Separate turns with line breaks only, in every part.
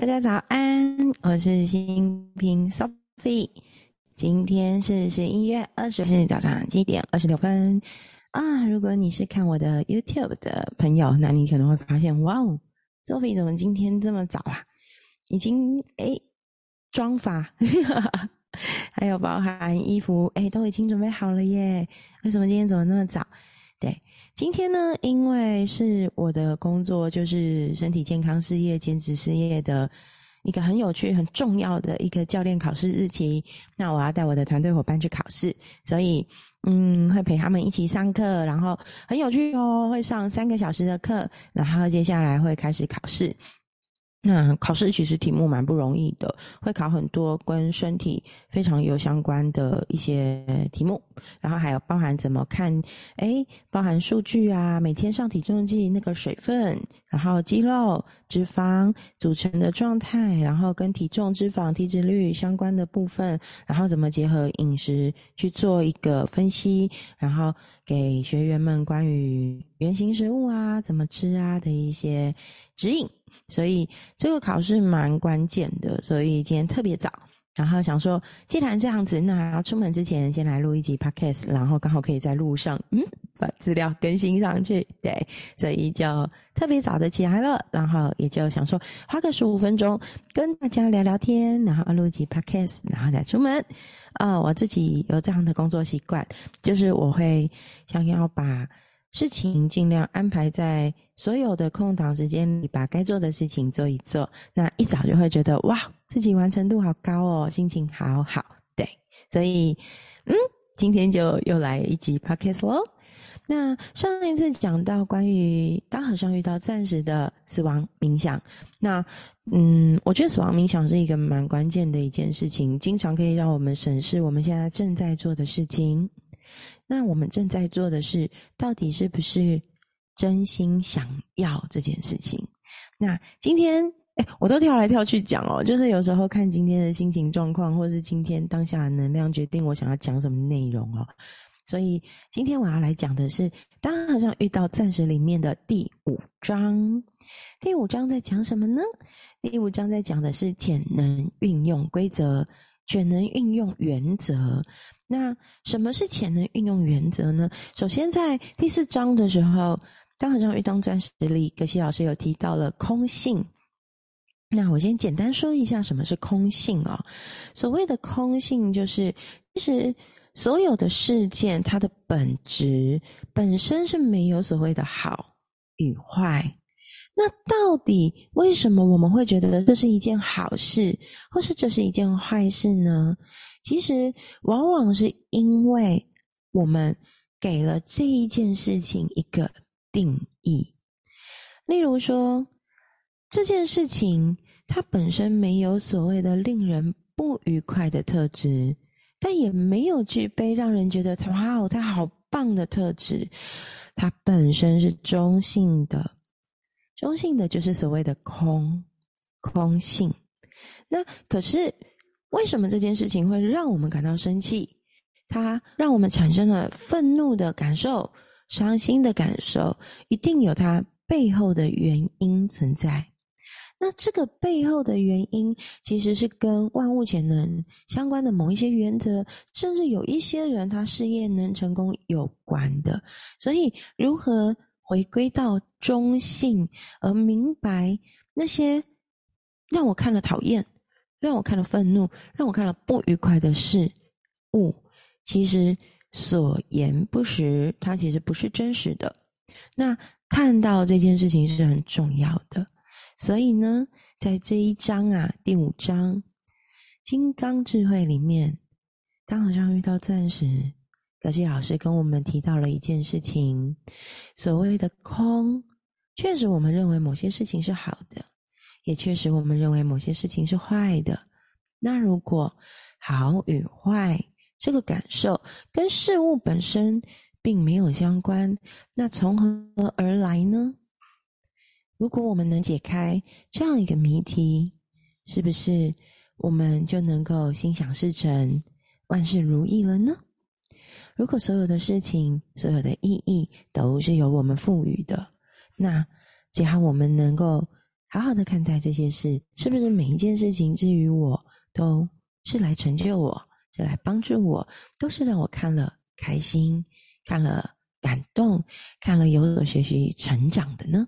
大家早安，我是新平 Sophie。今天是十一月二十日早上七点二十六分啊！如果你是看我的 YouTube 的朋友，那你可能会发现，哇哦，Sophie 怎么今天这么早啊？已经诶妆发，还有包含衣服，诶都已经准备好了耶。为什么今天怎么那么早？对，今天呢，因为是我的工作，就是身体健康事业、兼职事业的一个很有趣、很重要的一个教练考试日期。那我要带我的团队伙伴去考试，所以嗯，会陪他们一起上课，然后很有趣哦，会上三个小时的课，然后接下来会开始考试。那考试其实题目蛮不容易的，会考很多跟身体非常有相关的一些题目，然后还有包含怎么看，诶，包含数据啊，每天上体重计那个水分，然后肌肉、脂肪组成的状态，然后跟体重、脂肪、体脂率相关的部分，然后怎么结合饮食去做一个分析，然后给学员们关于原型食物啊怎么吃啊的一些指引。所以这个考试蛮关键的，所以今天特别早，然后想说，既然这样子，那出门之前先来录一集 podcast，然后刚好可以在路上，嗯，把资料更新上去，对，所以就特别早的起来了，然后也就想说，花个十五分钟跟大家聊聊天，然后录一集 podcast，然后再出门。啊，我自己有这样的工作习惯，就是我会想要把。事情尽量安排在所有的空档时间里，把该做的事情做一做。那一早就会觉得哇，自己完成度好高哦，心情好好。对，所以嗯，今天就又来一集 podcast 喽。那上一次讲到关于当和尚遇到暂时的死亡冥想，那嗯，我觉得死亡冥想是一个蛮关键的一件事情，经常可以让我们审视我们现在正在做的事情。那我们正在做的是，到底是不是真心想要这件事情？那今天，哎，我都跳来跳去讲哦，就是有时候看今天的心情状况，或者是今天当下的能量，决定我想要讲什么内容哦。所以今天我要来讲的是，当好像遇到暂时里面的第五章。第五章在讲什么呢？第五章在讲的是潜能运用规则。潜能运用原则，那什么是潜能运用原则呢？首先，在第四章的时候，当和尚遇到钻石里，格西老师有提到了空性。那我先简单说一下什么是空性哦。所谓的空性，就是其实所有的事件，它的本质本身是没有所谓的好与坏。那到底为什么我们会觉得这是一件好事，或是这是一件坏事呢？其实往往是因为我们给了这一件事情一个定义。例如说，这件事情它本身没有所谓的令人不愉快的特质，但也没有具备让人觉得哇哦，它好棒的特质。它本身是中性的。中性的就是所谓的空空性，那可是为什么这件事情会让我们感到生气？它让我们产生了愤怒的感受、伤心的感受，一定有它背后的原因存在。那这个背后的原因，其实是跟万物潜能相关的某一些原则，甚至有一些人他事业能成功有关的。所以如何？回归到中性，而明白那些让我看了讨厌、让我看了愤怒、让我看了不愉快的事物，其实所言不实，它其实不是真实的。那看到这件事情是很重要的。所以呢，在这一章啊，第五章金刚智慧里面，当好像遇到钻石。葛西老师跟我们提到了一件事情，所谓的空，确实我们认为某些事情是好的，也确实我们认为某些事情是坏的。那如果好与坏这个感受跟事物本身并没有相关，那从何而来呢？如果我们能解开这样一个谜题，是不是我们就能够心想事成、万事如意了呢？如果所有的事情、所有的意义都是由我们赋予的，那只要我们能够好好的看待这些事，是不是每一件事情至于我都是来成就我，是来帮助我，都是让我看了开心，看了感动，看了有所学习成长的呢？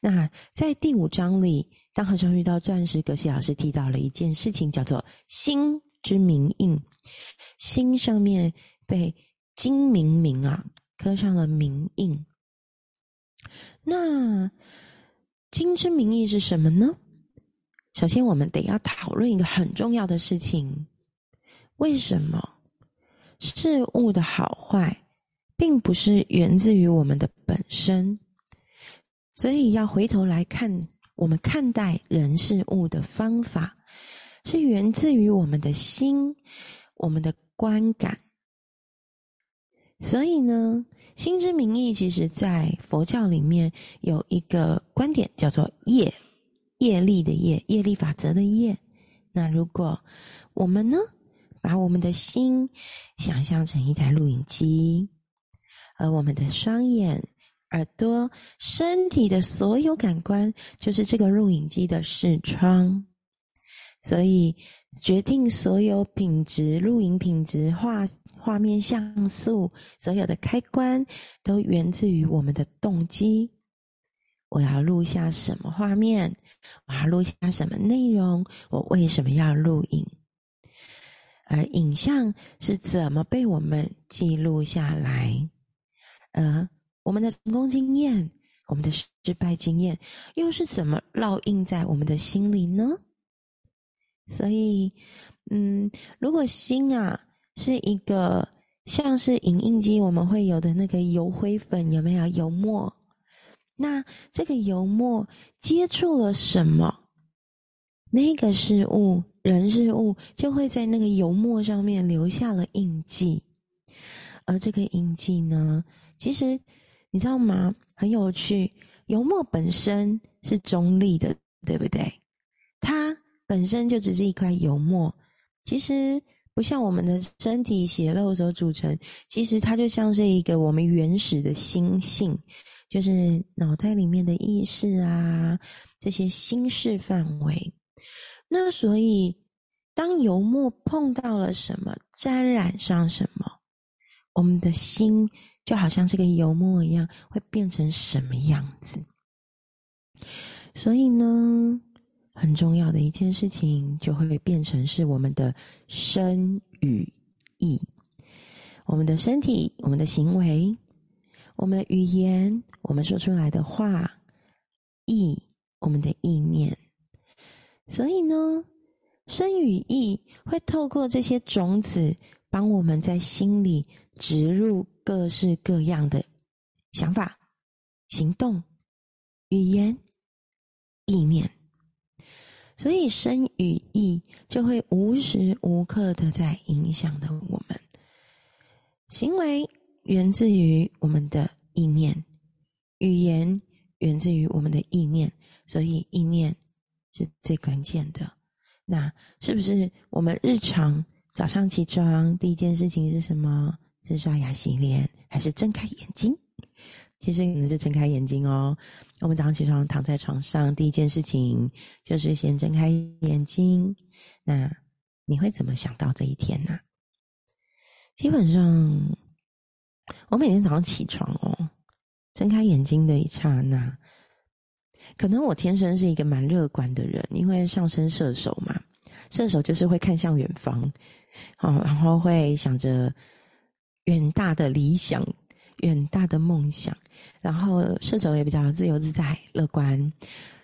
那在第五章里，当和尚遇到钻石，格西老师提到了一件事情，叫做心之明印，心上面被金明明啊刻上了明印。那金之名义是什么呢？首先，我们得要讨论一个很重要的事情：为什么事物的好坏，并不是源自于我们的本身？所以，要回头来看，我们看待人事物的方法，是源自于我们的心，我们的观感。所以呢？心之名义，其实在佛教里面有一个观点，叫做业，业力的业，业力法则的业。那如果我们呢，把我们的心想象成一台录影机，而我们的双眼、耳朵、身体的所有感官，就是这个录影机的视窗，所以决定所有品质、录影品质、画。画面像素，所有的开关都源自于我们的动机。我要录下什么画面？我要录下什么内容？我为什么要录影？而影像是怎么被我们记录下来？而我们的成功经验、我们的失败经验，又是怎么烙印在我们的心里呢？所以，嗯，如果心啊。是一个像是影印机，我们会有的那个油灰粉有没有油墨？那这个油墨接触了什么？那个事物、人事物就会在那个油墨上面留下了印记。而这个印记呢，其实你知道吗？很有趣，油墨本身是中立的，对不对？它本身就只是一块油墨，其实。不像我们的身体血肉所组成，其实它就像是一个我们原始的心性，就是脑袋里面的意识啊，这些心事范围。那所以，当油墨碰到了什么，沾染上什么，我们的心就好像这个油墨一样，会变成什么样子？所以呢？很重要的一件事情，就会变成是我们的身与意，我们的身体、我们的行为、我们的语言、我们说出来的话、意、我们的意念。所以呢，身与意会透过这些种子，帮我们在心里植入各式各样的想法、行动、语言、意念。所以身与意就会无时无刻的在影响的我们，行为源自于我们的意念，语言源自于我们的意念，所以意念是最关键的。那是不是我们日常早上起床第一件事情是什么？是刷牙洗脸，还是睁开眼睛？其实你是睁开眼睛哦。我们早上起床躺在床上，第一件事情就是先睁开眼睛。那你会怎么想到这一天呢？基本上，我每天早上起床哦，睁开眼睛的一刹那，可能我天生是一个蛮乐观的人，因为上升射手嘛，射手就是会看向远方，哦，然后会想着远大的理想。远大的梦想，然后射手也比较自由自在、乐观，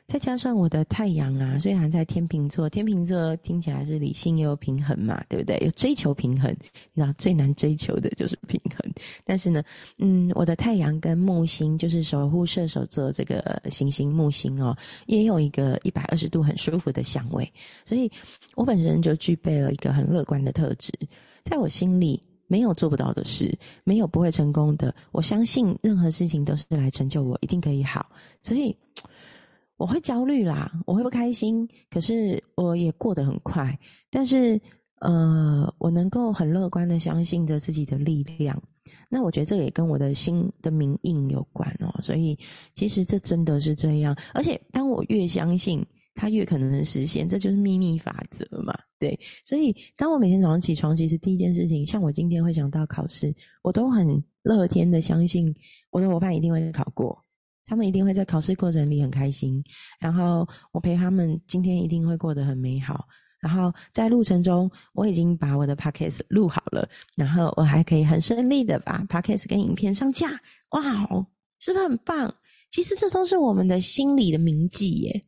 再加上我的太阳啊，虽然在天秤座，天秤座听起来是理性又平衡嘛，对不对？有追求平衡，你知道最难追求的就是平衡。但是呢，嗯，我的太阳跟木星就是守护射手座这个行星木星哦，也有一个一百二十度很舒服的相位，所以我本身就具备了一个很乐观的特质，在我心里。没有做不到的事，没有不会成功的。我相信任何事情都是来成就我，一定可以好。所以我会焦虑啦，我会不开心，可是我也过得很快。但是，呃，我能够很乐观的相信着自己的力量。那我觉得这也跟我的心的名印有关哦。所以其实这真的是这样，而且当我越相信。它越可能能实现，这就是秘密法则嘛？对，所以当我每天早上起床，其实第一件事情，像我今天会想到考试，我都很乐天的相信我的伙伴一定会考过，他们一定会在考试过程里很开心，然后我陪他们今天一定会过得很美好，然后在路程中我已经把我的 podcast 录好了，然后我还可以很顺利的把 podcast 跟影片上架，哇哦，是不是很棒？其实这都是我们的心里的铭记耶。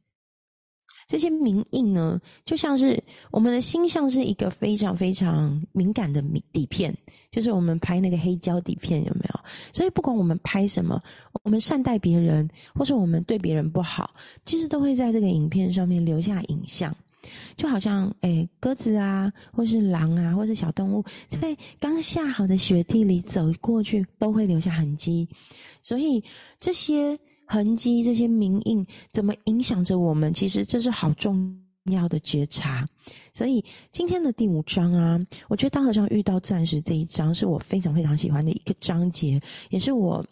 这些名印呢，就像是我们的心，像是一个非常非常敏感的底片，就是我们拍那个黑胶底片，有没有？所以不管我们拍什么，我们善待别人，或者我们对别人不好，其实都会在这个影片上面留下影像。就好像诶，鸽子啊，或是狼啊，或是小动物，在刚下好的雪地里走过去，都会留下痕迹。所以这些。痕迹这些名印怎么影响着我们？其实这是好重要的觉察。所以今天的第五章啊，我觉得当和尚遇到钻石这一章是我非常非常喜欢的一个章节，也是我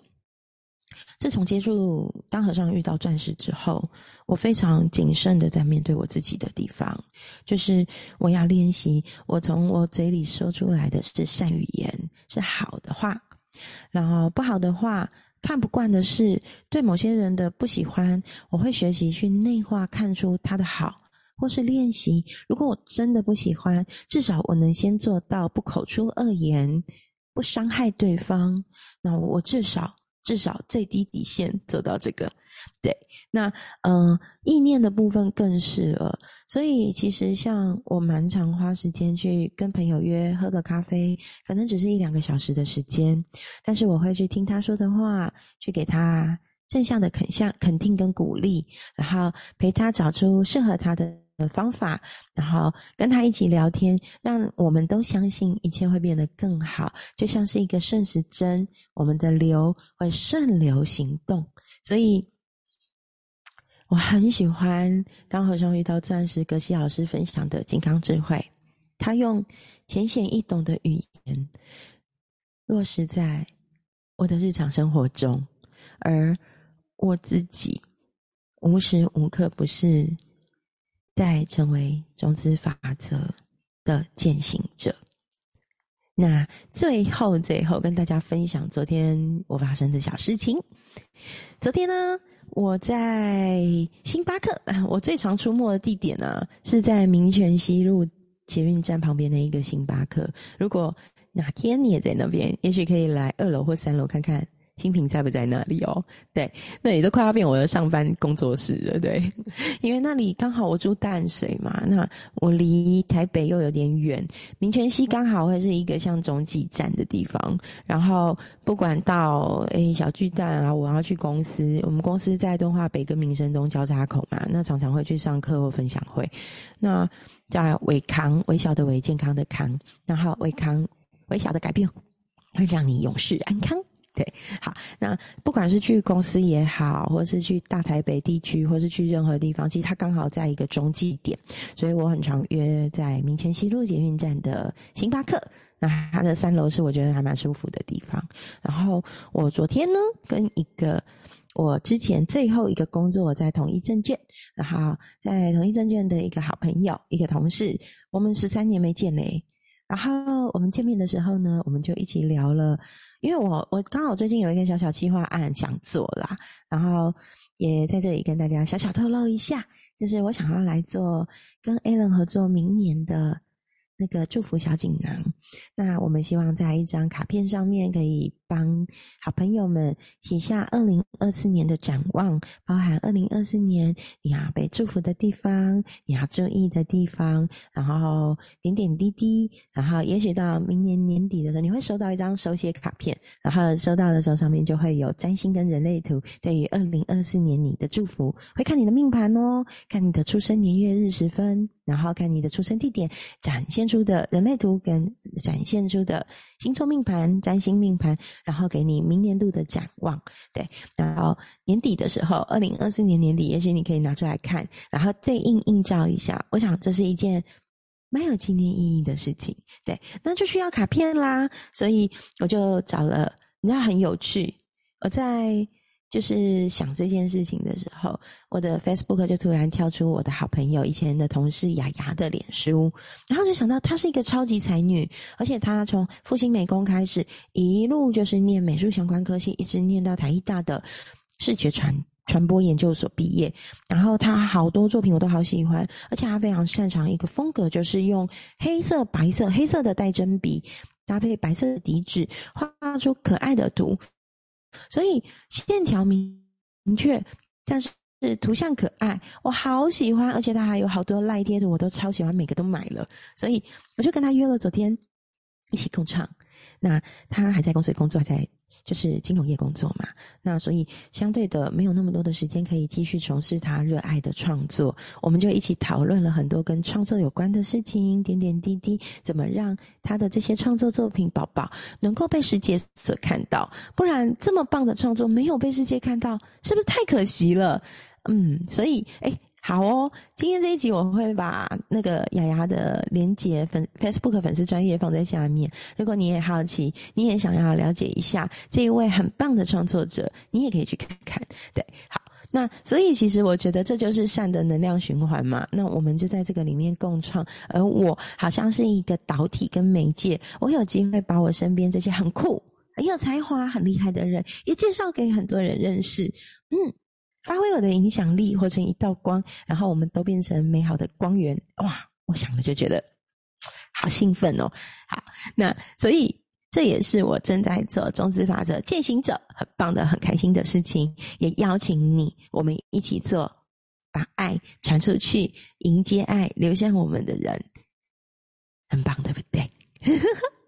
自从接触当和尚遇到钻石之后，我非常谨慎的在面对我自己的地方，就是我要练习，我从我嘴里说出来的是善语言，是好的话，然后不好的话。看不惯的事，对某些人的不喜欢，我会学习去内化，看出他的好，或是练习。如果我真的不喜欢，至少我能先做到不口出恶言，不伤害对方。那我至少。至少最低底线做到这个，对，那嗯，意念的部分更是了。所以其实像我蛮常花时间去跟朋友约喝个咖啡，可能只是一两个小时的时间，但是我会去听他说的话，去给他正向的肯向肯定跟鼓励，然后陪他找出适合他的。的方法，然后跟他一起聊天，让我们都相信一切会变得更好，就像是一个顺时针，我们的流会顺流行动。所以，我很喜欢当和尚遇到钻石格西老师分享的金刚智慧，他用浅显易懂的语言落实在我的日常生活中，而我自己无时无刻不是。在成为种子法则的践行者。那最后，最后跟大家分享昨天我发生的小事情。昨天呢，我在星巴克，我最常出没的地点呢是在民权西路捷运站旁边的一个星巴克。如果哪天你也在那边，也许可以来二楼或三楼看看。新品在不在那里哦？对，那里都快要变我的上班工作室了。对，因为那里刚好我住淡水嘛，那我离台北又有点远，民权西刚好会是一个像中继站的地方。然后不管到诶小巨蛋啊，我要去公司，我们公司在东华北跟民生东交叉口嘛，那常常会去上课或分享会。那叫伟康，微小的伟，健康的康，然后伟康，微小的改变会让你永世安康。对，好，那不管是去公司也好，或是去大台北地区，或是去任何地方，其实它刚好在一个中继点，所以我很常约在民权西路捷运站的星巴克。那它的三楼是我觉得还蛮舒服的地方。然后我昨天呢，跟一个我之前最后一个工作在同一证券，然后在同一证券的一个好朋友，一个同事，我们十三年没见嘞。然后我们见面的时候呢，我们就一起聊了。因为我我刚好最近有一个小小计划案想做啦，然后也在这里跟大家小小透露一下，就是我想要来做跟 Alan 合作明年的。那个祝福小锦囊，那我们希望在一张卡片上面可以帮好朋友们写下二零二四年的展望，包含二零二四年你要被祝福的地方，你要注意的地方，然后点点滴滴，然后也许到明年年底的时候，你会收到一张手写卡片，然后收到的时候上面就会有占星跟人类图，对于二零二四年你的祝福，会看你的命盘哦，看你的出生年月日时分。然后看你的出生地点，展现出的人类图跟展现出的星座命盘、占星命盘，然后给你明年度的展望。对，然后年底的时候，二零二四年年底，也许你可以拿出来看，然后对应映照一下。我想这是一件蛮有纪念意义的事情。对，那就需要卡片啦，所以我就找了，你知道很有趣，我在。就是想这件事情的时候，我的 Facebook 就突然跳出我的好朋友以前的同事雅雅的脸书，然后就想到她是一个超级才女，而且她从复兴美工开始，一路就是念美术相关科系，一直念到台艺大的视觉传传播研究所毕业。然后她好多作品我都好喜欢，而且她非常擅长一个风格，就是用黑色、白色、黑色的带针笔搭配白色的底纸，画出可爱的图。所以线条明明确，但是图像可爱，我好喜欢，而且他还有好多赖贴图，我都超喜欢，每个都买了。所以我就跟他约了昨天一起共创。那他还在公司工作，还在。就是金融业工作嘛，那所以相对的没有那么多的时间可以继续从事他热爱的创作，我们就一起讨论了很多跟创作有关的事情，点点滴滴，怎么让他的这些创作作品宝宝能够被世界所看到？不然这么棒的创作没有被世界看到，是不是太可惜了？嗯，所以哎。好哦，今天这一集我会把那个雅雅的连接粉 Facebook 粉丝专业放在下面。如果你也好奇，你也想要了解一下这一位很棒的创作者，你也可以去看看。对，好，那所以其实我觉得这就是善的能量循环嘛。那我们就在这个里面共创，而我好像是一个导体跟媒介，我有机会把我身边这些很酷、很有才华、很厉害的人，也介绍给很多人认识。嗯。发挥我的影响力，活成一道光，然后我们都变成美好的光源。哇！我想了就觉得 好兴奋哦。好，那所以这也是我正在做种子法则践行者很棒的、很开心的事情。也邀请你，我们一起做，把爱传出去，迎接爱流向我们的人，很棒，对不对？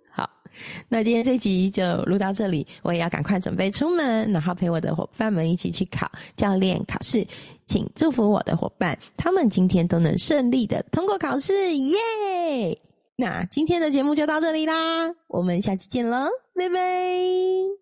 那今天这集就录到这里，我也要赶快准备出门，然后陪我的伙伴们一起去考教练考试。请祝福我的伙伴，他们今天都能顺利的通过考试，耶！那今天的节目就到这里啦，我们下期见喽，拜拜。